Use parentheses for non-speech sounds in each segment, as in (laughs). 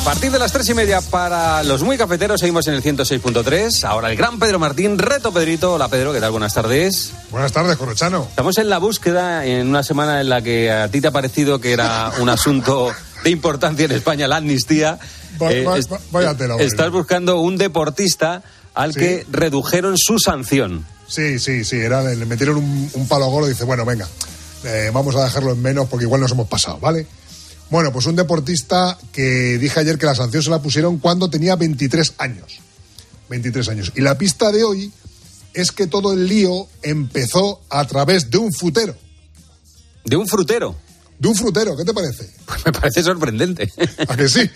A partir de las tres y media para los muy cafeteros seguimos en el 106.3. Ahora el gran Pedro Martín, reto Pedrito. Hola Pedro, ¿qué tal? Buenas tardes. Buenas tardes, Corochano. Estamos en la búsqueda en una semana en la que a ti te ha parecido que era un (laughs) asunto de importancia en España, la amnistía. Va- Eh, va- es- va- vaya tela. Estás buscando un deportista al Sí. que redujeron su sanción. Sí, sí, sí, era, le metieron un, un palo gordo y dice, bueno, venga, eh, vamos a dejarlo en menos porque igual nos hemos pasado, ¿vale? Bueno, pues un deportista que dije ayer que la sanción se la pusieron cuando tenía 23 años. 23 años. Y la pista de hoy es que todo el lío empezó a través de un frutero. De un frutero. De un frutero, ¿qué te parece? Pues (laughs) me parece sorprendente. ¿A que sí? (laughs)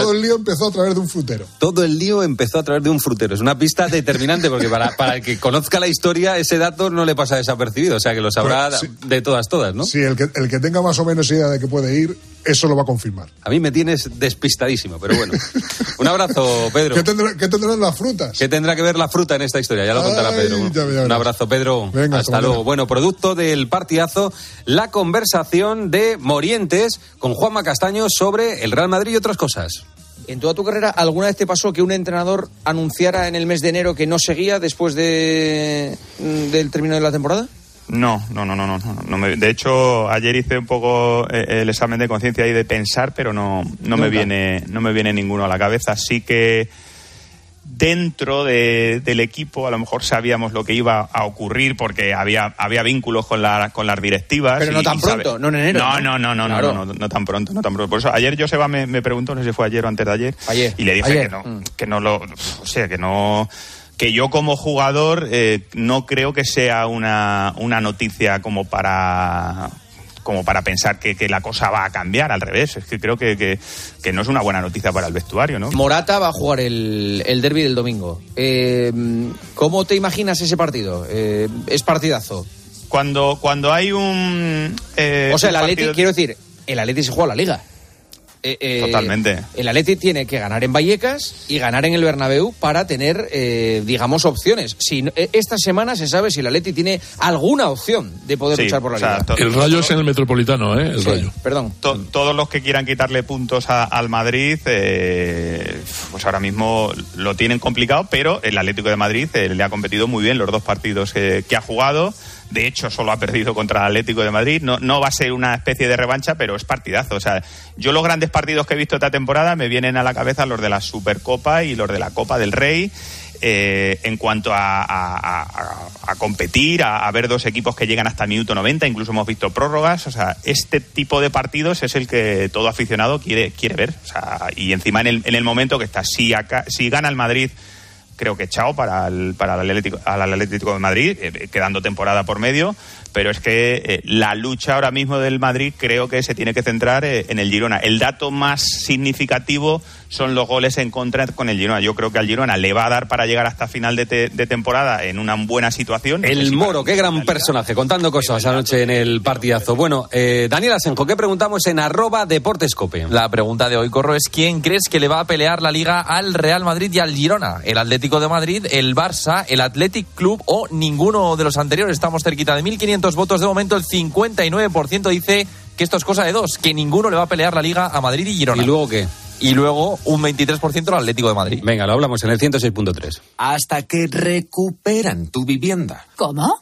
Todo el lío empezó a través de un frutero. Todo el lío empezó a través de un frutero. Es una pista determinante porque para, (laughs) para el que conozca la historia ese dato no le pasa desapercibido. O sea que lo sabrá sí. de todas, todas, ¿no? Sí, el que, el que tenga más o menos idea de que puede ir, eso lo va a confirmar. A mí me tienes despistadísimo, pero bueno. (laughs) Un abrazo, Pedro. ¿Qué, tendrá- qué tendrán las frutas? ¿Qué tendrá que ver la fruta en esta historia? Ya lo contará Ay, Pedro. ya. Un abrazo, Pedro. Venga, Hasta luego. mañana. Bueno, producto del partidazo, la conversación de Morientes con Juanma Castaño sobre el Real Madrid y otras cosas. ¿En toda tu carrera alguna vez te pasó que un entrenador anunciara en el mes de enero que no seguía después de, mm, del término de la temporada? No, no, no, no, no. no, me- de hecho, ayer hice un poco eh, el examen de conciencia y de pensar, pero no, no me viene, no me viene ninguno a la cabeza. Así que dentro de- del equipo a lo mejor sabíamos lo que iba a ocurrir porque había, había vínculos con, la, con las directivas. Pero no tan pronto, no en enero, No, ¿no? no, no, no, no, no, no tan pronto, no tan pronto. Por eso ayer Joseba me, me preguntó, no sé si fue ayer o antes de ayer, Ayer. y le dije Ayer. que no, Mm. que no lo, o sea, que no, que yo como jugador eh, no creo que sea una, una noticia como para como para pensar que, que la cosa va a cambiar, al revés, es que creo que, que, que no es una buena noticia para el vestuario, ¿no? Morata va a jugar el, el derby del domingo. Eh, ¿Cómo te imaginas ese partido? Eh, ¿Es partidazo? Cuando, cuando hay un... eh, o sea, el Atleti, partido- quiero decir, el Atleti se juega la Liga. Eh, eh, Totalmente. El Atleti tiene que ganar en Vallecas y ganar en el Bernabéu para tener, eh, digamos, opciones. Si no- eh, esta semana se sabe si el Atleti tiene alguna opción de poder Sí, luchar por la o sea, Liga. El rayo es en el metropolitano, ¿eh? El Sí, rayo. Perdón. to- todos los que quieran quitarle puntos a- al Madrid, eh, pues ahora mismo lo tienen complicado, pero el Atlético de Madrid eh, le ha competido muy bien los dos partidos eh, que ha jugado. De hecho, solo ha perdido contra el Atlético de Madrid. No, no va a ser una especie de revancha, pero es partidazo. O sea, yo los grandes partidos que he visto esta temporada me vienen a la cabeza los de la Supercopa y los de la Copa del Rey. eh, en cuanto a, a- competir, a, ver dos equipos que llegan hasta el minuto 90, incluso hemos visto prórrogas. O sea, este tipo de partidos es el que todo aficionado quiere, quiere ver. O sea, y encima en el, en el momento que está, si, si gana el Madrid creo que chao para el, para el Atlético, al Atlético de Madrid, eh, quedando temporada por medio, pero es que eh, la lucha ahora mismo del Madrid creo que se tiene que centrar eh, en el Girona. El dato más significativo son los goles en contra con el Girona. Yo creo que al Girona le va a dar para llegar hasta final de, te- de temporada en una buena situación. No sé El si Moro, qué gran personaje, contando cosas anoche en el partidazo. Bueno, eh, Daniel Asenjo, ¿qué preguntamos en arroba deportescope? La pregunta de hoy, Corro, es ¿quién crees que le va a pelear la liga al Real Madrid y al Girona? ¿El Atlético de Madrid, el Barça, el Athletic Club o ninguno de los anteriores? Estamos cerquita de 1.500 votos. De momento, el 59% dice que esto es cosa de dos, que ninguno le va a pelear la liga a Madrid y Girona. ¿Y luego qué? Y luego un 23% al Atlético de Madrid. Venga, lo hablamos en el 106.3. Hasta que recuperan tu vivienda. ¿Cómo?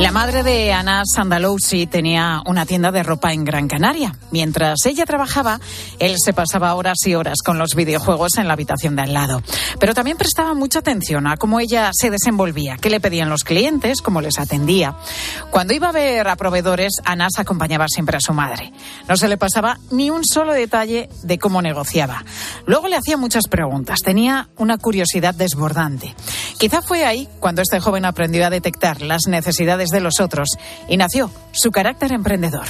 La madre de Ana Sandalousi tenía una tienda de ropa en Gran Canaria. Mientras ella trabajaba, él se pasaba horas y horas con los videojuegos en la habitación de al lado. Pero también prestaba mucha atención a cómo ella se desenvolvía, qué le pedían los clientes, cómo les atendía. Cuando iba a ver a proveedores, Ana se acompañaba siempre a su madre. No se le pasaba ni un solo detalle de cómo negociaba. Luego le hacía muchas preguntas. Tenía una curiosidad desbordante. Quizá fue ahí cuando este joven aprendió a detectar las necesidades de los otros y nació su carácter emprendedor.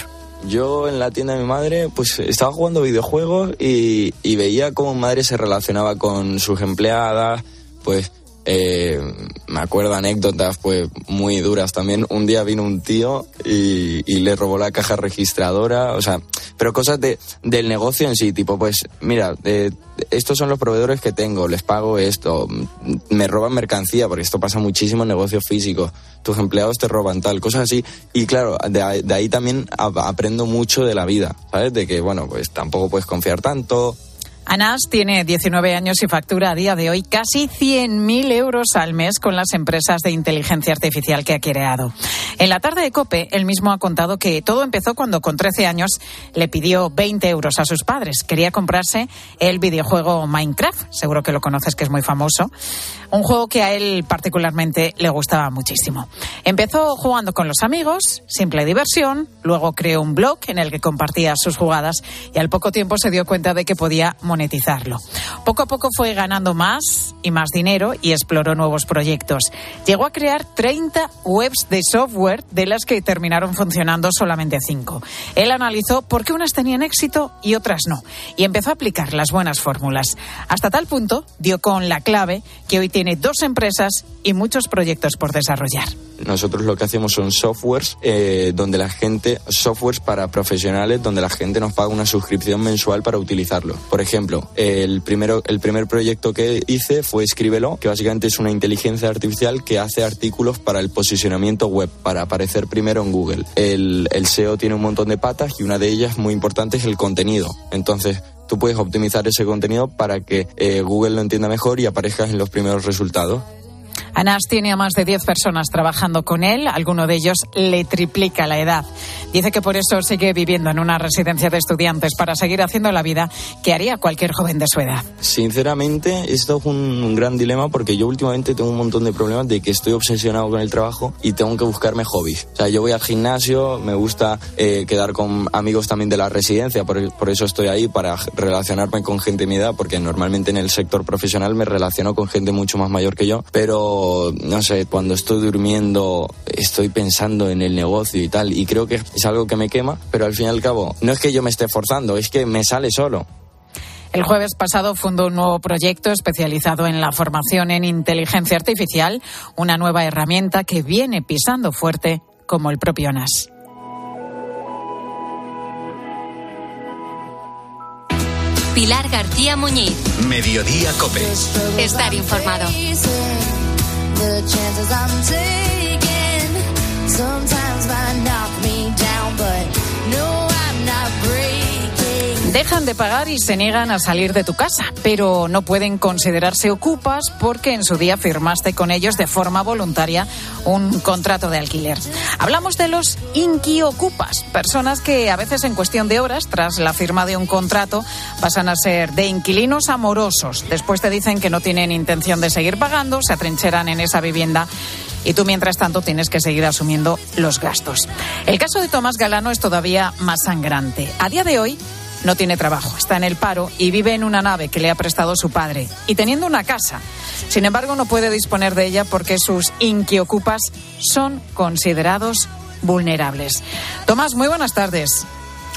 Yo en la tienda de mi madre, pues estaba jugando videojuegos y, veía cómo mi madre se relacionaba con sus empleadas, pues eh, me acuerdo anécdotas pues muy duras también. Un día vino un tío y, le robó la caja registradora, o sea, pero cosas de, del negocio en sí, tipo pues mira, estos son los proveedores que tengo, les pago esto, me roban mercancía, porque esto pasa muchísimo en negocios físicos, tus empleados te roban tal, cosas así. Y claro, de, de ahí también aprendo mucho de la vida, ¿sabes? De que, bueno, pues tampoco puedes confiar tanto, Anas tiene 19 años y factura a día de hoy casi 100.000 euros al mes con las empresas de inteligencia artificial que ha creado. En la tarde de COPE, él mismo ha contado que todo empezó cuando con 13 años le pidió 20 euros a sus padres. Quería comprarse el videojuego Minecraft, seguro que lo conoces que es muy famoso, un juego que a él particularmente le gustaba muchísimo. Empezó jugando con los amigos, simple diversión, luego creó un blog en el que compartía sus jugadas y al poco tiempo se dio cuenta de que podía monetizarlo. Poco a poco fue ganando más y más dinero y exploró nuevos proyectos. Llegó a crear 30 webs de software de las que terminaron funcionando solamente 5. Él analizó por qué unas tenían éxito y otras no y empezó a aplicar las buenas fórmulas. Hasta tal punto dio con la clave que hoy tiene dos empresas y muchos proyectos por desarrollar. Nosotros lo que hacemos son softwares eh, donde la gente, softwares para profesionales donde la gente nos paga una suscripción mensual para utilizarlo. Por ejemplo, el, primero, el primer proyecto que hice fue Escríbelo, que básicamente es una inteligencia artificial que hace artículos para el posicionamiento web, para aparecer primero en Google. El, el SEO tiene un montón de patas y una de ellas muy importante es el contenido. Entonces, tú puedes optimizar ese contenido para que eh, Google lo entienda mejor y aparezcas en los primeros resultados. Anas tiene a más de 10 personas trabajando con él, alguno de ellos le triplica la edad. Dice que por eso sigue viviendo en una residencia de estudiantes para seguir haciendo la vida que haría cualquier joven de su edad. Sinceramente, esto es un, gran dilema porque yo últimamente tengo un montón de problemas de que estoy obsesionado con el trabajo y tengo que buscarme hobbies. O sea, yo voy al gimnasio, me gusta eh, quedar con amigos también de la residencia, por, por eso estoy ahí para relacionarme con gente de mi edad, porque normalmente en el sector profesional me relaciono con gente mucho más mayor que yo, pero no sé, cuando estoy durmiendo estoy pensando en el negocio y tal, y creo que es algo que me quema, pero al fin y al cabo no es que yo me esté forzando, es que me sale solo. El jueves pasado fundó un nuevo proyecto especializado en la formación en inteligencia artificial, una nueva herramienta que viene pisando fuerte como el propio NAS. Pilar García Muñiz. Mediodía Cope. Estar informado. the chances I'm taking. Dejan de pagar y se niegan a salir de tu casa, pero no pueden considerarse ocupas porque en su día firmaste con ellos de forma voluntaria un contrato de alquiler. Hablamos de los inquiocupas, personas que a veces en cuestión de horas, tras la firma de un contrato, pasan a ser de inquilinos amorosos. Después te dicen que no tienen intención de seguir pagando, se atrincheran en esa vivienda y tú mientras tanto tienes que seguir asumiendo los gastos. El caso de Tomás Galano es todavía más sangrante. A día de hoy no tiene trabajo, está en el paro y vive en una nave que le ha prestado su padre y teniendo una casa. Sin embargo, no puede disponer de ella porque sus inquiocupas son considerados vulnerables. Tomás, muy buenas tardes.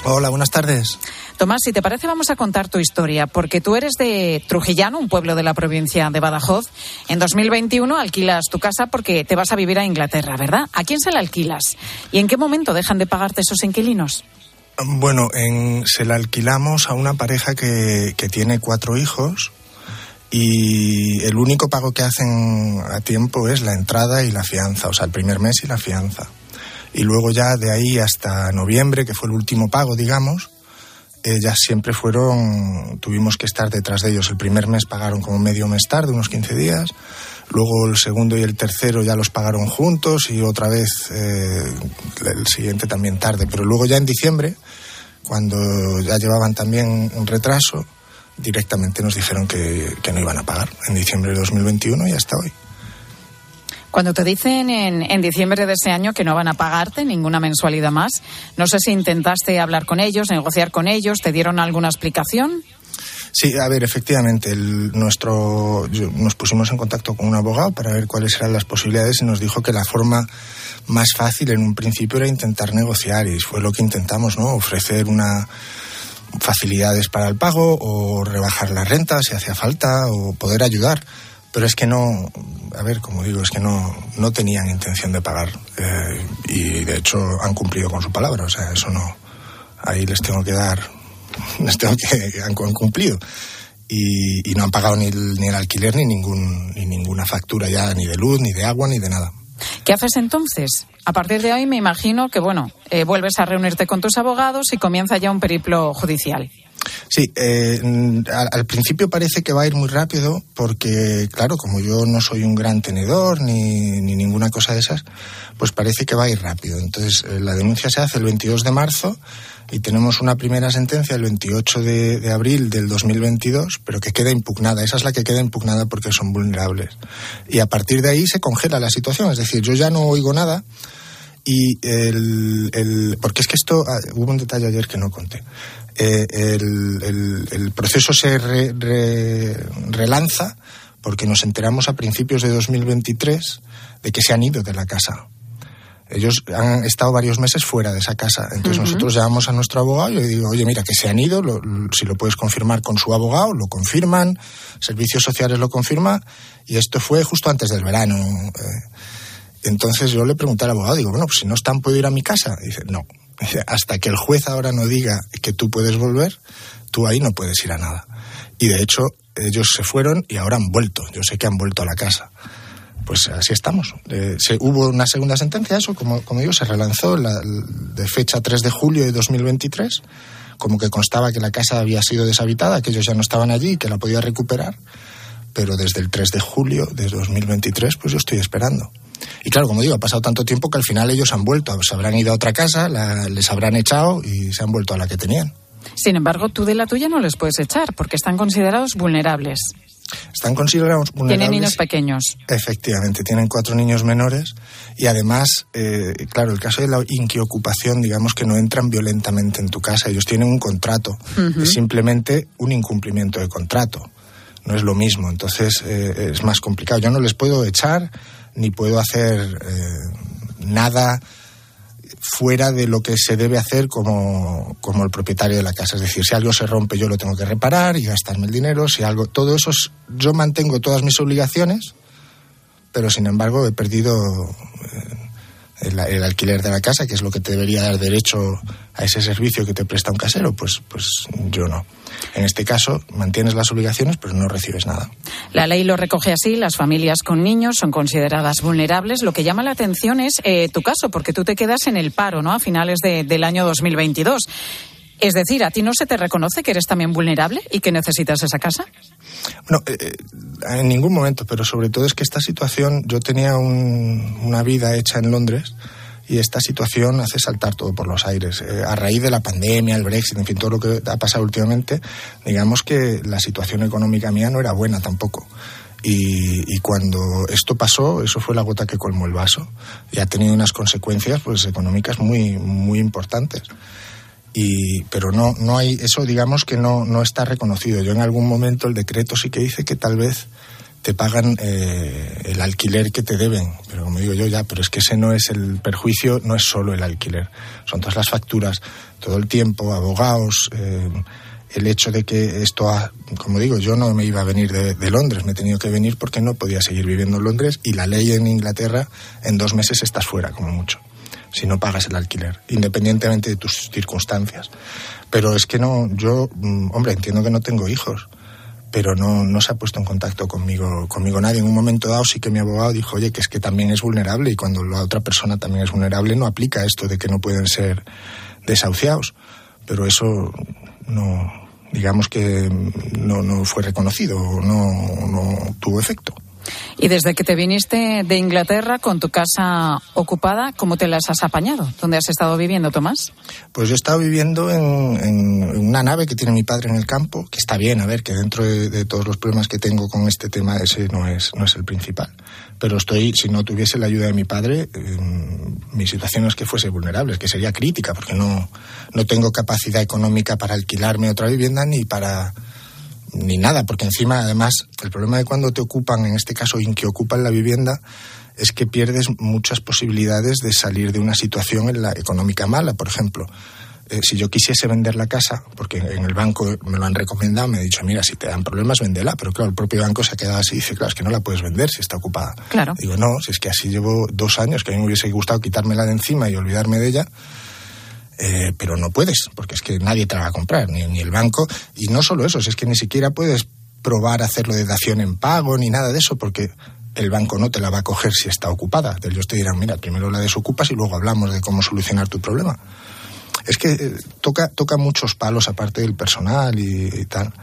Hola, buenas tardes. Tomás, si te parece, vamos a contar tu historia, porque tú eres de Trujillano, un pueblo de la provincia de Badajoz. En 2021 alquilas tu casa porque te vas a vivir a Inglaterra, ¿verdad? ¿A quién se la alquilas? ¿Y en qué momento dejan de pagarte esos inquilinos? Bueno, en, se la alquilamos a una pareja que, que tiene cuatro hijos y el único pago que hacen a tiempo es la entrada y la fianza, o sea, el primer mes y la fianza. Y luego ya de ahí hasta noviembre, que fue el último pago, digamos, ya siempre fueron, tuvimos que estar detrás de ellos. El primer mes pagaron como medio mes tarde, unos 15 días. Luego el segundo y el tercero ya los pagaron juntos y otra vez eh, el siguiente también tarde. Pero luego ya en diciembre, cuando ya llevaban también un retraso, directamente nos dijeron que no iban a pagar en diciembre de 2021 y hasta hoy. Cuando te dicen en, en, diciembre de ese año que no van a pagarte ninguna mensualidad más, no sé si intentaste hablar con ellos, negociar con ellos, ¿te dieron alguna explicación? Sí, a ver, efectivamente, el, nuestro, nos pusimos en contacto con un abogado para ver cuáles eran las posibilidades y nos dijo que la forma más fácil en un principio era intentar negociar y fue lo que intentamos, ¿no? Ofrecer una facilidades para el pago o rebajar la renta si hacía falta o poder ayudar pero es que no, a ver, como digo, es que no, no tenían intención de pagar eh, y de hecho han cumplido con su palabra, o sea, eso no, ahí les tengo que dar, (laughs) les tengo que, han cumplido. Y, y no han pagado ni el, ni el alquiler ni, ningún, ni ninguna factura ya, ni de luz, ni de agua, ni de nada. ¿Qué haces entonces? A partir de hoy me imagino que, bueno, eh, vuelves a reunirte con tus abogados y comienza ya un periplo judicial. Sí, eh, al, al, principio parece que va a ir muy rápido porque, claro, como yo no soy un gran tenedor ni, ni ninguna cosa de esas, pues parece que va a ir rápido. Entonces, eh, la denuncia se hace el 22 de marzo y tenemos una primera sentencia el 28 de, abril del 2022, pero que queda impugnada. Esa es la que queda impugnada porque son vulnerables. Y a partir de ahí se congela la situación. Es decir, yo ya no oigo nada y el, el porque es que esto ah, hubo un detalle ayer que no conté eh, el, el, el, proceso se re, re, relanza porque nos enteramos a principios de 2023 de que se han ido de la casa ellos han estado varios meses fuera de esa casa. Entonces uh -huh. nosotros llamamos a nuestro abogado y le digo, oye, mira, que se han ido, lo, si lo puedes confirmar con su abogado, lo confirman, Servicios Sociales lo confirma, y esto fue justo antes del verano. Eh, entonces yo le pregunté al abogado, digo, bueno, pues si no están, ¿puedo ir a mi casa? Y dice, no, hasta que el juez ahora no diga que tú puedes volver, tú ahí no puedes ir a nada. Y de hecho, ellos se fueron y ahora han vuelto. Yo sé que han vuelto a la casa. Pues así estamos. Eh, se, hubo una segunda sentencia, eso, como, como digo, se relanzó la, de fecha 3 de julio de 2023, como que constaba que la casa había sido deshabitada, que ellos ya no estaban allí y que la podía recuperar. Pero desde el 3 de julio de 2023, pues yo estoy esperando. Y claro, como digo, ha pasado tanto tiempo que al final ellos han vuelto, se habrán ido a otra casa, la, les habrán echado y se han vuelto a la que tenían. Sin embargo, tú de la tuya no les puedes echar porque están considerados vulnerables. Están considerados vulnerables. Tienen niños pequeños. Efectivamente, tienen cuatro niños menores y además, eh, claro, el caso de la inquiocupación, digamos que no entran violentamente en tu casa, ellos tienen un contrato, uh -huh. es simplemente un incumplimiento de contrato, no es lo mismo, entonces eh, es más complicado. Yo no les puedo echar ni puedo hacer eh, nada fuera de lo que se debe hacer como, como, el propietario de la casa. Es decir, si algo se rompe yo lo tengo que reparar y gastarme el dinero, si algo, todo eso, es, yo mantengo todas mis obligaciones, pero sin embargo he perdido eh, el, alquiler de la casa, que es lo que te debería dar derecho a ese servicio que te presta un casero, pues, pues yo no. En este caso, mantienes las obligaciones, pero no recibes nada. La ley lo recoge así. Las familias con niños son consideradas vulnerables. Lo que llama la atención es eh, tu caso, porque tú te quedas en el paro, ¿no? A finales de, del año 2022. Es decir, ¿a ti no se te reconoce que eres también vulnerable y que necesitas esa casa? Bueno, eh, en ningún momento, pero sobre todo es que esta situación, yo tenía un, una vida hecha en Londres y esta situación hace saltar todo por los aires. Eh, a raíz de la pandemia, el Brexit, en fin, todo lo que ha pasado últimamente, digamos que la situación económica mía no era buena tampoco. Y, y, cuando esto pasó, eso fue la gota que colmó el vaso y ha tenido unas consecuencias pues económicas muy muy importantes. Y, pero no no hay eso digamos que no no está reconocido. Yo en algún momento el decreto sí que dice que tal vez te pagan eh, el alquiler que te deben. Pero como digo yo, ya, pero es que ese no es el perjuicio, no es solo el alquiler. Son todas las facturas, todo el tiempo, abogados, eh, el hecho de que esto, ha, como digo, yo no me iba a venir de, de, Londres, me he tenido que venir porque no podía seguir viviendo en Londres y la ley en Inglaterra, en dos meses estás fuera, como mucho, si no pagas el alquiler, independientemente de tus circunstancias. Pero es que no, yo, mm, hombre, entiendo que no tengo hijos pero no, no se ha puesto en contacto conmigo, conmigo nadie. En un momento dado sí que mi abogado dijo, oye, que es que también es vulnerable y cuando la otra persona también es vulnerable no aplica esto de que no pueden ser desahuciados. Pero eso no, digamos que no, no fue reconocido, no, no tuvo efecto. Y desde que te viniste de Inglaterra con tu casa ocupada, ¿cómo te las has apañado? ¿Dónde has estado viviendo, Tomás? Pues yo he estado viviendo en, una nave que tiene mi padre en el campo, que está bien, a ver, que dentro de, todos los problemas que tengo con este tema, ese no es, no es el principal. Pero estoy, si no tuviese la ayuda de mi padre, mi situación es que fuese vulnerable, es que sería crítica, porque no, no tengo capacidad económica para alquilarme otra vivienda ni para ni nada, porque encima, además, el problema de cuando te ocupan, en este caso, en que ocupan la vivienda, es que pierdes muchas posibilidades de salir de una situación en la económica mala, por ejemplo. Eh, si yo quisiese vender la casa, porque en el banco me lo han recomendado, me ha dicho, mira, si te dan problemas, véndela. Pero claro, el propio banco se ha quedado así y dice, claro, es que no la puedes vender si está ocupada. Claro. Digo, no, si es que así llevo dos años, que a mí me hubiese gustado quitármela de encima y olvidarme de ella, eh, pero no puedes, porque es que nadie te la va a comprar, ni, ni el banco. Y no solo eso, es que ni siquiera puedes probar hacerlo de dación en pago ni nada de eso, porque el banco no te la va a coger si está ocupada. Ellos te dirán, mira, primero la desocupas y luego hablamos de cómo solucionar tu problema. Es que eh, toca, toca muchos palos aparte del personal y, tal.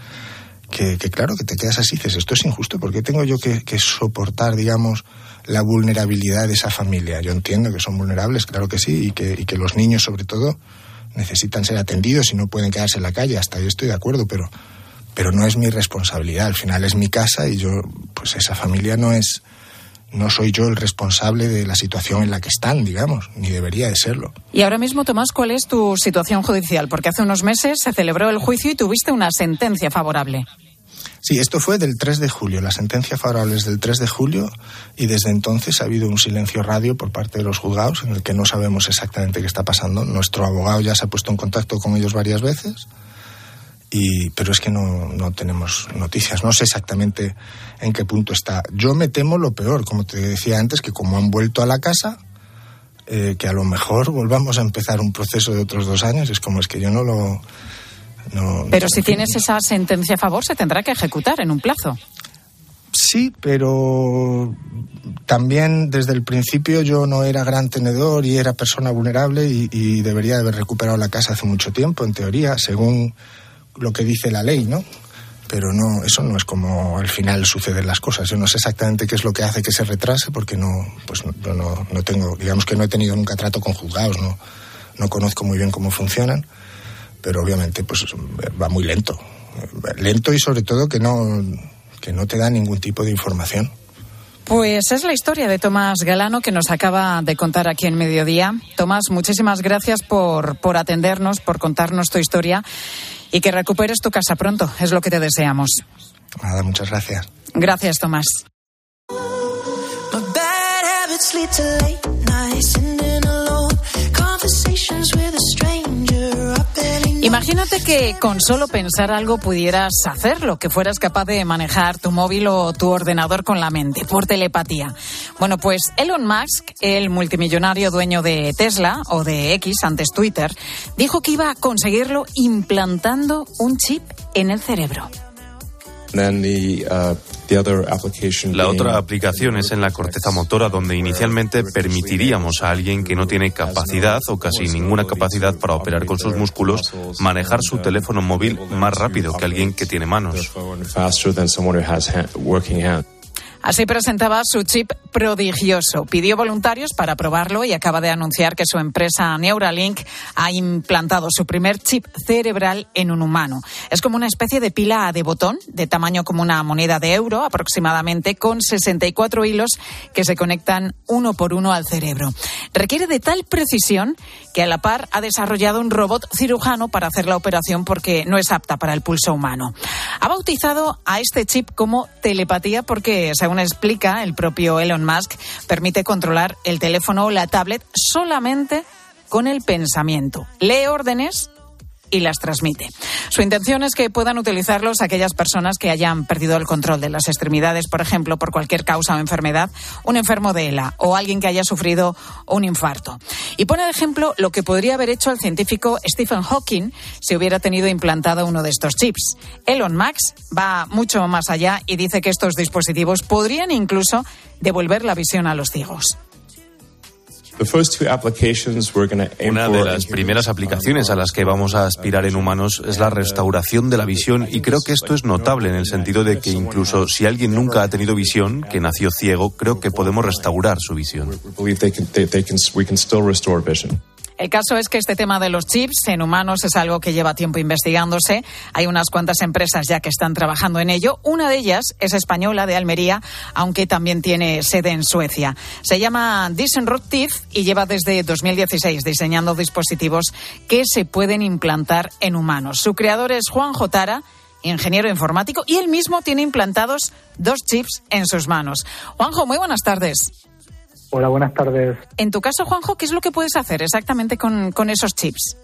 Que, claro, que te quedas así, dices, esto es injusto, porque tengo yo que, que soportar, digamos, la vulnerabilidad de esa familia. Yo entiendo que son vulnerables, claro que sí, y que, y que los niños sobre todo necesitan ser atendidos y no pueden quedarse en la calle. Hasta ahí estoy de acuerdo, pero, pero no es mi responsabilidad. Al final es mi casa y yo, pues esa familia no es, no soy yo el responsable de la situación en la que están, digamos, ni debería de serlo. Y ahora mismo, Tomás, ¿cuál es tu situación judicial? Porque hace unos meses se celebró el juicio y tuviste una sentencia favorable. Sí, esto fue del 3 de julio. La sentencia favorable es del 3 de julio y desde entonces ha habido un silencio radio por parte de los juzgados en el que no sabemos exactamente qué está pasando. Nuestro abogado ya se ha puesto en contacto con ellos varias veces, y, pero es que no, no tenemos noticias. No sé exactamente en qué punto está. Yo me temo lo peor, como te decía antes, que como han vuelto a la casa, eh, que a lo mejor volvamos a empezar un proceso de otros dos años. Es como es que yo no lo pero si tienes esa sentencia a favor, se tendrá que ejecutar en un plazo. Sí, pero también desde el principio yo no era gran tenedor y era persona vulnerable y, debería haber recuperado la casa hace mucho tiempo, en teoría, según lo que dice la ley, ¿no? Pero no, eso no es como al final suceden las cosas. Yo no sé exactamente qué es lo que hace que se retrase porque no, pues no, no tengo, digamos que no he tenido nunca trato con juzgados, no, no conozco muy bien cómo funcionan pero obviamente pues va muy lento. Lento y sobre todo que no, que no te da ningún tipo de información. Pues es la historia de Tomás Galano que nos acaba de contar aquí en Mediodía. Tomás, muchísimas gracias por, por atendernos, por contarnos tu historia y que recuperes tu casa pronto. Es lo que te deseamos. Nada, muchas gracias. Gracias, Tomás. Imagínate que con solo pensar algo pudieras hacerlo, que fueras capaz de manejar tu móvil o tu ordenador con la mente, por telepatía. Bueno, pues Elon Musk, el multimillonario dueño de Tesla o de X, antes Twitter, dijo que iba a conseguirlo implantando un chip en el cerebro. Uh, la otra aplicación es en la corteza motora, donde inicialmente permitiríamos a alguien que no tiene capacidad o casi ninguna capacidad para operar con sus músculos manejar su teléfono móvil más rápido que alguien que tiene manos. Así presentaba su chip prodigioso. Pidió voluntarios para probarlo y acaba de anunciar que su empresa Neuralink ha implantado su primer chip cerebral en un humano. Es como una especie de pila de botón de tamaño como una moneda de euro aproximadamente con 64 hilos que se conectan uno por uno al cerebro. Requiere de tal precisión que a la par ha desarrollado un robot cirujano para hacer la operación porque no es apta para el pulso humano. Ha bautizado a este chip como telepatía porque, según explica el propio Elon Musk, permite controlar el teléfono o la tablet solamente con el pensamiento. Lee órdenes y las transmite. Su intención es que puedan utilizarlos aquellas personas que hayan perdido el control de las extremidades, por ejemplo, por cualquier causa o enfermedad, un enfermo de ELA o alguien que haya sufrido un infarto. Y pone de ejemplo lo que podría haber hecho el científico Stephen Hawking si hubiera tenido implantado uno de estos chips. Elon Musk va mucho más allá y dice que estos dispositivos podrían incluso devolver la visión a los ciegos. Una de las primeras aplicaciones a las que vamos a aspirar en humanos es la restauración de la visión y creo que esto es notable en el sentido de que incluso si alguien nunca ha tenido visión, que nació ciego, creo que podemos restaurar su visión. El caso es que este tema de los chips en humanos es algo que lleva tiempo investigándose. Hay unas cuantas empresas ya que están trabajando en ello. Una de ellas es española de Almería, aunque también tiene sede en Suecia. Se llama Disruptive y lleva desde 2016 diseñando dispositivos que se pueden implantar en humanos. Su creador es Juan Jotara ingeniero informático, y él mismo tiene implantados dos chips en sus manos. Juanjo, muy buenas tardes. Hola, buenas tardes. En tu caso, Juanjo, ¿qué es lo que puedes hacer exactamente con, con esos chips?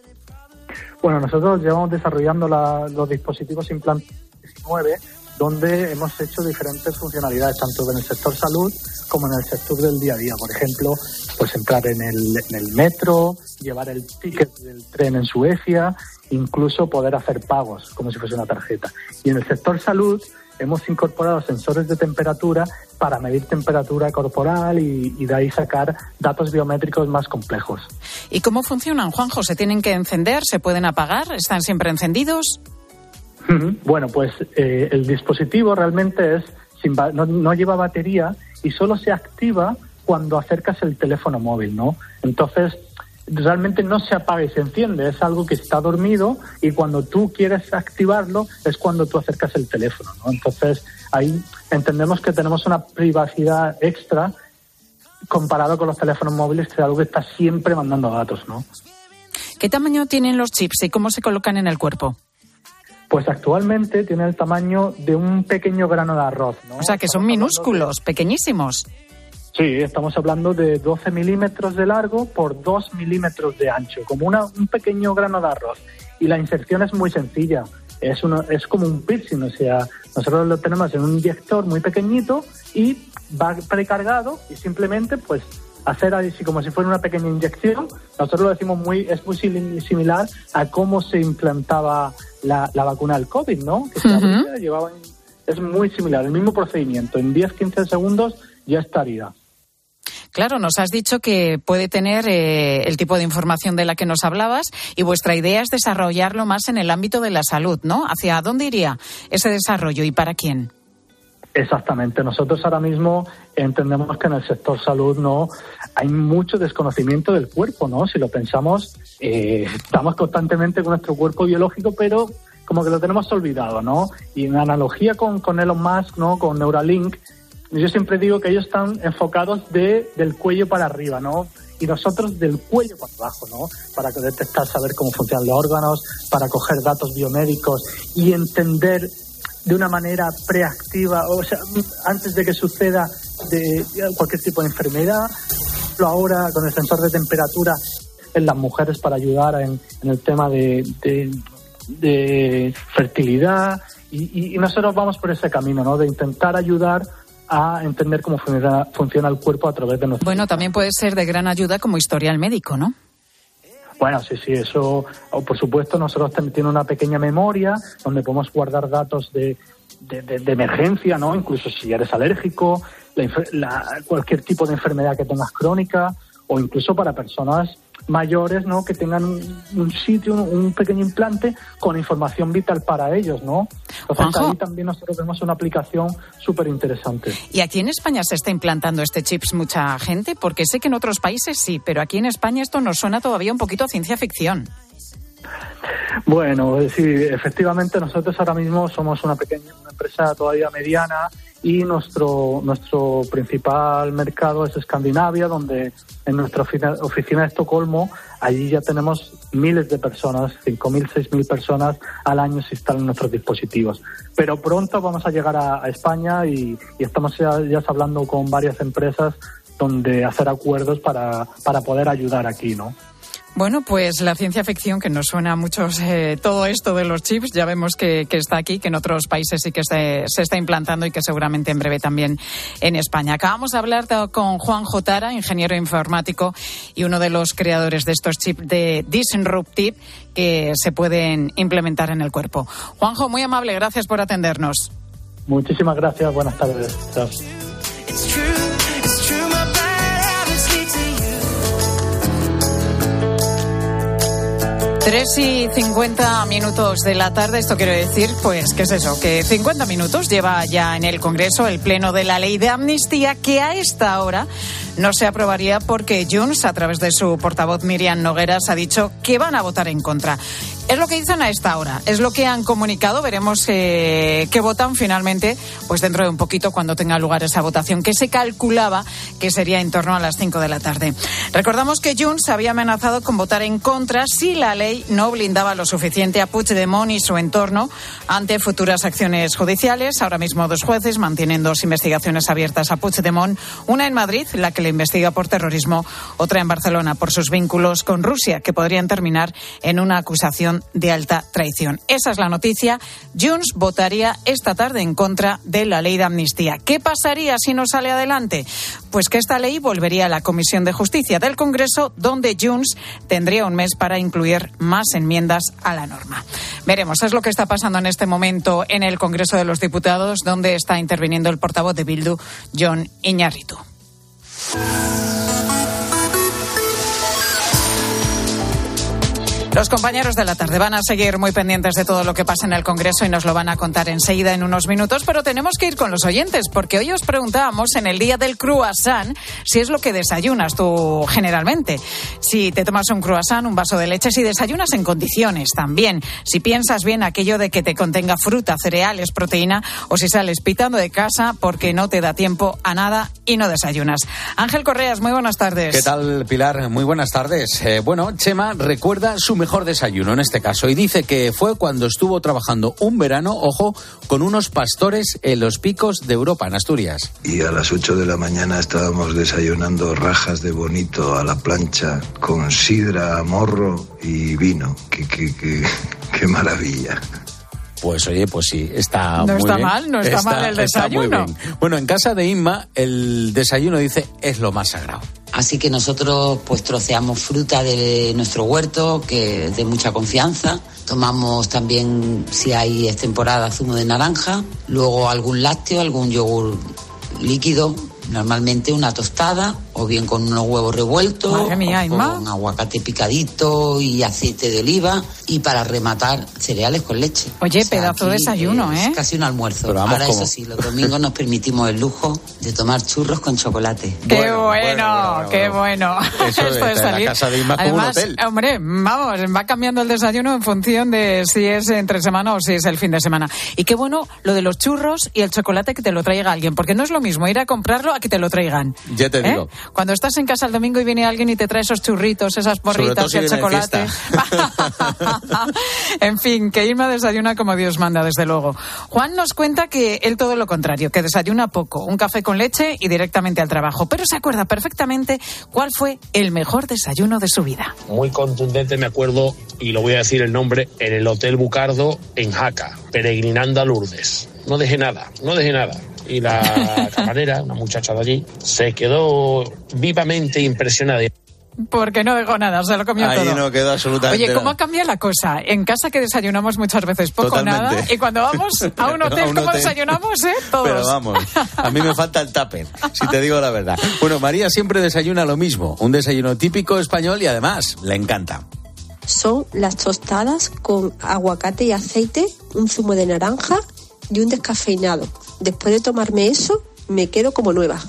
Bueno, nosotros llevamos desarrollando los dispositivos implantes 19 donde hemos hecho diferentes funcionalidades, tanto en el sector salud como en el sector del día a día. Por ejemplo, pues entrar en el, en el metro, llevar el ticket del tren en Suecia, incluso poder hacer pagos como si fuese una tarjeta. Y en el sector salud hemos incorporado sensores de temperatura para medir temperatura corporal y, de ahí sacar datos biométricos más complejos. ¿Y cómo funcionan, Juanjo? ¿Se tienen que encender? ¿Se pueden apagar? ¿Están siempre encendidos? Bueno, pues eh, el dispositivo realmente es no, no, lleva batería y solo se activa cuando acercas el teléfono móvil, ¿no? Entonces realmente no se apaga y se enciende, es algo que está dormido y cuando tú quieres activarlo es cuando tú acercas el teléfono, ¿no? Entonces ahí entendemos que tenemos una privacidad extra comparado con los teléfonos móviles, que es algo que está siempre mandando datos, ¿no? ¿Qué tamaño tienen los chips y cómo se colocan en el cuerpo? Pues actualmente tiene el tamaño de un pequeño grano de arroz, ¿no? O sea, que son minúsculos, pequeñísimos. Sí, estamos hablando de 12 milímetros de largo por 2 milímetros de ancho, como una, un pequeño grano de arroz. Y la inserción es muy sencilla, es, uno, es como un piercing, o sea, nosotros lo tenemos en un inyector muy pequeñito y va precargado y simplemente pues hacer así como si fuera una pequeña inyección. Nosotros lo decimos muy, es muy similar a cómo se implantaba la, la vacuna del COVID, ¿no? Que es muy similar, el mismo procedimiento. En 10-15 segundos ya estaría. Claro, nos has dicho que puede tener eh, el tipo de información de la que nos hablabas y vuestra idea es desarrollarlo más en el ámbito de la salud, ¿no? ¿Hacia dónde iría ese desarrollo y para quién? Exactamente. Nosotros ahora mismo entendemos que en el sector salud no hay mucho desconocimiento del cuerpo, ¿no? Si lo pensamos, eh, estamos constantemente con nuestro cuerpo biológico, pero como que lo tenemos olvidado, ¿no? Y en analogía con, con Elon Musk, ¿no? Con Neuralink, yo siempre digo que ellos están enfocados de, del cuello para arriba, ¿no? Y nosotros del cuello para abajo, ¿no? Para detectar, saber cómo funcionan los órganos, para coger datos biomédicos y entender de una manera preactiva, o sea, antes de que suceda de cualquier tipo de enfermedad. Ahora con el sensor de temperatura en las mujeres para ayudar en, el tema de, de, fertilidad y, nosotros vamos por ese camino, ¿no? De intentar ayudar a entender cómo funciona, el cuerpo a través de nosotros. Bueno, también puede ser de gran ayuda como historial médico, ¿no? Bueno, sí, sí, eso, por supuesto, nosotros tenemos una pequeña memoria donde podemos guardar datos de, de, emergencia, ¿no? Incluso si eres alérgico, cualquier tipo de enfermedad que tengas crónica, o incluso para personas mayores, ¿no? Que tengan un, sitio, un, pequeño implante con información vital para ellos, ¿no? Entonces ahí también nosotros vemos una aplicación súper interesante. ¿Y aquí en España se está implantando este chips mucha gente? Porque sé que en otros países sí, pero aquí en España esto nos suena todavía un poquito a ciencia ficción. Bueno, sí, efectivamente nosotros ahora mismo somos una pequeña empresa todavía mediana y nuestro, nuestro principal mercado es Escandinavia, donde en nuestra oficina, de Estocolmo, allí ya tenemos miles de personas, 5.000, 6.000 personas al año se instalan nuestros dispositivos. Pero pronto vamos a llegar a, España y, estamos ya, ya hablando con varias empresas donde hacer acuerdos para, para poder ayudar aquí, ¿no? Bueno, pues la ciencia ficción que nos suena a muchos eh, todo esto de los chips, ya vemos que, está aquí, que en otros países sí que se, se, está implantando y que seguramente en breve también en España. Acabamos de hablar con Juan Jotara, ingeniero informático y uno de los creadores de estos chips de Disruptive que se pueden implementar en el cuerpo. Juanjo, muy amable, gracias por atendernos. Muchísimas gracias, buenas tardes. 3 y 50 minutos de la tarde, esto quiere decir, pues, ¿qué es eso? Que 50 minutos lleva ya en el Congreso el pleno de la ley de amnistía que a esta hora no se aprobaría porque Junts, a través de su portavoz Miriam Nogueras, ha dicho que van a votar en contra. Es lo que dicen a esta hora, es lo que han comunicado. Veremos eh, qué votan finalmente, pues dentro de un poquito cuando tenga lugar esa votación, que se calculaba que sería en torno a las 5 de la tarde. Recordamos que Junts había amenazado con votar en contra si la ley no blindaba lo suficiente a Puigdemont y su entorno ante futuras acciones judiciales. Ahora mismo dos jueces mantienen dos investigaciones abiertas a Puigdemont, una en Madrid, la que le investiga por terrorismo, otra en Barcelona por sus vínculos con Rusia, que podrían terminar en una acusación de alta traición. Esa es la noticia. Junts votaría esta tarde en contra de la ley de amnistía. ¿Qué pasaría si no sale adelante? Pues que esta ley volvería a la Comisión de Justicia del Congreso, donde Junts tendría un mes para incluir más enmiendas a la norma. Veremos, es lo que está pasando en este momento en el Congreso de los Diputados, donde está interviniendo el portavoz de Bildu, John Iñárritu. Música Los compañeros de la tarde van a seguir muy pendientes de todo lo que pasa en el Congreso y nos lo van a contar enseguida en unos minutos, pero tenemos que ir con los oyentes porque hoy os preguntábamos en el día del croissant si es lo que desayunas tú generalmente. Si te tomas un croissant, un vaso de leche, si desayunas en condiciones también. Si piensas bien aquello de que te contenga fruta, cereales, proteína o si sales pitando de casa porque no te da tiempo a nada y no desayunas. Ángel Correas, muy buenas tardes. ¿Qué tal, Pilar? Muy buenas tardes. Eh, bueno, Chema recuerda su mejor desayuno en este caso y dice que fue cuando estuvo trabajando un verano, ojo, con unos pastores en los picos de Europa, en Asturias. Y a las 8 de la mañana estábamos desayunando rajas de bonito a la plancha con sidra, morro y vino. Qué, qué, qué maravilla. Pues oye, pues sí, está no está mal, no está, mal el desayuno. Bueno, en casa de Inma el desayuno dice es lo más sagrado. Así que nosotros pues troceamos fruta de nuestro huerto, que es de mucha confianza. Tomamos también, si hay es temporada, zumo de naranja. Luego algún lácteo, algún yogur líquido, normalmente una tostada o bien con unos huevos revueltos, con aguacate picadito y aceite de oliva y para rematar cereales con leche. Oye, pedazo de desayuno, ¿eh? casi un almuerzo. Ahora eso sí, los domingos nos permitimos el lujo de tomar churros con chocolate. ¡Qué bueno, qué bueno! Eso (laughs) Esto de salir. La casa de Además, hombre, vamos, va cambiando el desayuno en función de si es entre semana o si es el fin de semana. Y qué bueno lo de los churros y el chocolate que te lo traiga alguien, porque no es lo mismo ir a comprarlo a que te lo traigan. Ya te ¿Eh? digo. Cuando estás en casa el domingo y viene alguien y te trae esos churritos, esas porritas y el chocolate. (laughs) en fin, que Irma desayuna como Dios manda, desde luego. Juan nos cuenta que él todo lo contrario, que desayuna poco, un café con leche y directamente al trabajo, pero se acuerda perfectamente cuál fue el mejor desayuno de su vida. Muy contundente, me acuerdo, y lo voy a decir el nombre, en el Hotel Bucardo en Jaca, peregrinando a Lourdes. No dejé nada, no dejé nada y la (laughs) camarera, una muchacha de allí, se quedó vivamente impresionada. Porque no dejó nada, se lo comió Ahí no quedó absolutamente Oye, ¿cómo ha cambiado la cosa? En casa que desayunamos muchas veces poco nada y cuando vamos a un (laughs) hotel, ¿cómo desayunamos, eh? Todos. Pero vamos, a mí me falta el tupper, si te digo la verdad. Bueno, María siempre desayuna lo mismo, un desayuno típico español y además le encanta. Son las tostadas con aguacate y aceite, un zumo de naranja y un descafeinado. Después de tomarme eso, me quedo como nueva.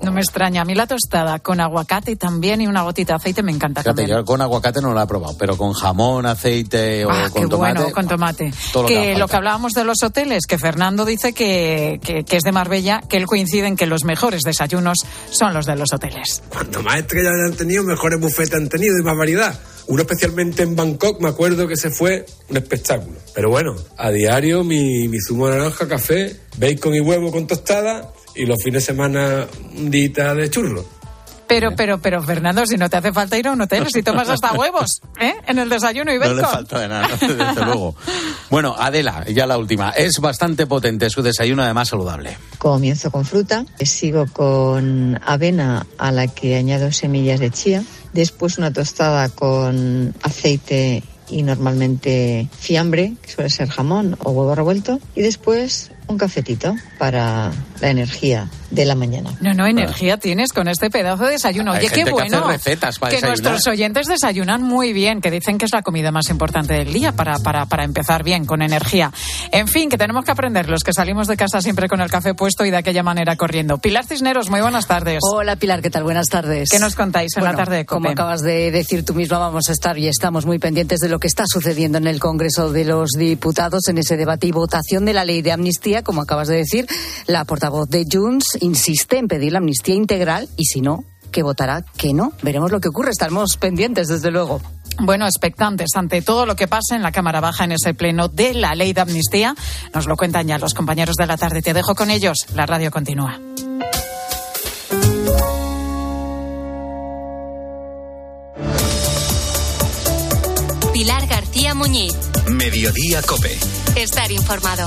No me extraña. A mí la tostada con aguacate también y una gotita de aceite me encanta Fíjate, Yo con aguacate no la he probado, pero con jamón, aceite o ah, con qué tomate. Bueno, con tomate. que, lo, que hablábamos de los hoteles, que Fernando dice que, que, es de Marbella, que él coincide en que los mejores desayunos son los de los hoteles. Cuanto más estrellas han tenido, mejores bufetes han tenido y más variedad. Uno especialmente en Bangkok, me acuerdo que se fue un espectáculo. Pero bueno, a diario mi, mi zumo de naranja, café, bacon y huevo con tostada y los fines de semana un día de churro. Pero, pero, pero, Fernando, si no te hace falta ir a un hotel, si tomas hasta (laughs) huevos, ¿eh? En el desayuno y No le falta de nada, desde luego. Bueno, Adela, ya la última. Es bastante potente su desayuno, además saludable. Comienzo con fruta, sigo con avena a la que añado semillas de chía, después una tostada con aceite y normalmente fiambre, que suele ser jamón o huevo revuelto, y después un cafetito para la energía de la mañana. No, no, energía tienes con este pedazo de desayuno. Hay Oye, qué gente que hace bueno. recetas para que desayunar. nuestros oyentes desayunan muy bien, que dicen que es la comida más importante del día para, para, para empezar bien, con energía. En fin, que tenemos que aprender los que salimos de casa siempre con el café puesto y de aquella manera corriendo. Pilar Cisneros, muy buenas tardes. Hola Pilar, ¿qué tal? Buenas tardes. ¿Qué nos contáis en Bueno, la tarde de Como acabas de decir tú misma, vamos a estar y estamos muy pendientes de lo que está sucediendo en el Congreso de los Diputados en ese debate y votación de la ley de amnistía. Como acabas de decir, la portavoz de Junts insiste en pedir la amnistía integral y si no, que votará que no. Veremos lo que ocurre. Estamos pendientes, desde luego. Bueno, expectantes ante todo lo que pasa en la Cámara Baja en ese pleno de la ley de amnistía. Nos lo cuentan ya los compañeros de la tarde. Te dejo con ellos. La radio continúa. Pilar García Muñiz. Mediodía Cope. Estar informado.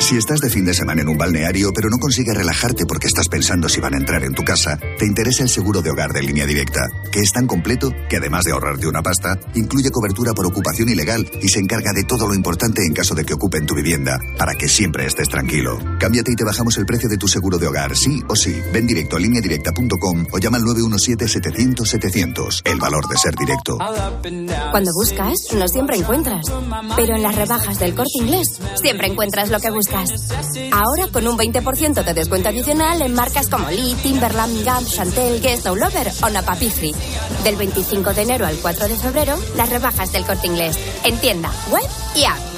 Si estás de fin de semana en un balneario pero no consigues relajarte porque estás pensando si van a entrar en tu casa, te interesa el seguro de hogar de línea directa, que es tan completo que además de ahorrarte una pasta, incluye cobertura por ocupación ilegal y se encarga de todo lo importante en caso de que ocupen tu vivienda, para que siempre estés tranquilo. Cámbiate y te bajamos el precio de tu seguro de hogar, sí o sí. Ven directo a lineadirecta.com o llama al 917-700-700. El valor de ser directo. Cuando buscas, no siempre encuentras. Pero en las rebajas del corte inglés, siempre encuentras lo que buscas. Ahora con un 20% de descuento adicional en marcas como Lee, Timberland, Gap, Chantel, Guess, No Lover o Napapifri. Del 25 de enero al 4 de febrero, las rebajas del corte inglés. En tienda, web y app.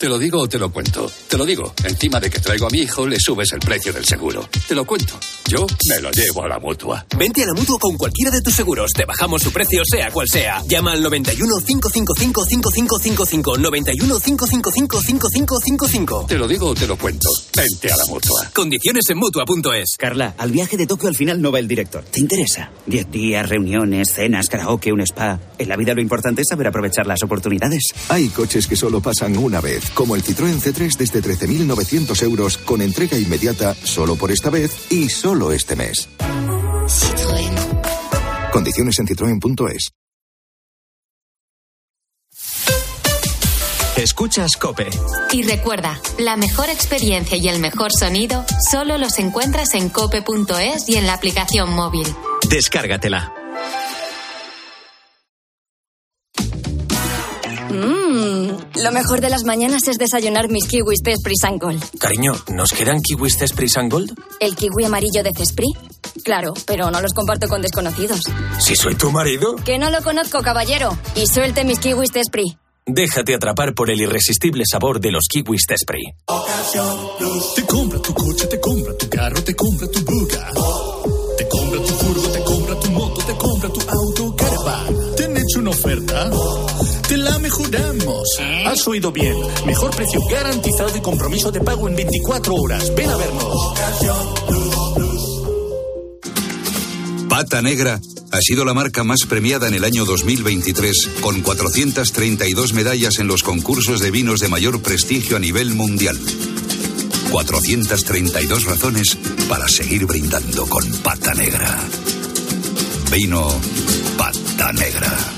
Te lo digo o te lo cuento. Te lo digo. Encima de que traigo a mi hijo, le subes el precio del seguro. Te lo cuento. Yo me lo llevo a la mutua. Vente a la mutua con cualquiera de tus seguros. Te bajamos su precio, sea cual sea. Llama al 91 555 5555. 91 555 5555. Te lo digo o te lo cuento. Vente a la mutua. Condiciones en mutua.es. Carla, al viaje de Tokio al final no va el director. ¿Te interesa? Diez días, reuniones, cenas, karaoke, un spa. En la vida lo importante es saber aprovechar las oportunidades. Hay coches que solo pasan una vez, como el Citroën C3 desde 13.900 euros con entrega inmediata solo por esta vez y solo este mes. Condiciones en citroen.es. Escuchas Cope. Y recuerda, la mejor experiencia y el mejor sonido solo los encuentras en cope.es y en la aplicación móvil. Descárgatela. Mmm, lo mejor de las mañanas es desayunar mis kiwis de Esprit Gold. Cariño, ¿nos quedan kiwis Cespris and Gold? ¿El kiwi amarillo de Cesprit? Claro, pero no los comparto con desconocidos. Si soy tu marido, Que no lo conozco, caballero. Y suelte mis kiwis de Esprit. déjate atrapar por el irresistible sabor de los kiwis Tespri. Te compra tu coche, te compra tu carro, te compra tu buga. Te compra tu furgo, te compra tu moto, te compra tu auto, caravan. ¿Te han hecho una oferta? La mejoramos. Has oído bien. Mejor precio garantizado y compromiso de pago en 24 horas. Ven a vernos. Pata Negra ha sido la marca más premiada en el año 2023, con 432 medallas en los concursos de vinos de mayor prestigio a nivel mundial. 432 razones para seguir brindando con Pata Negra. Vino Pata Negra.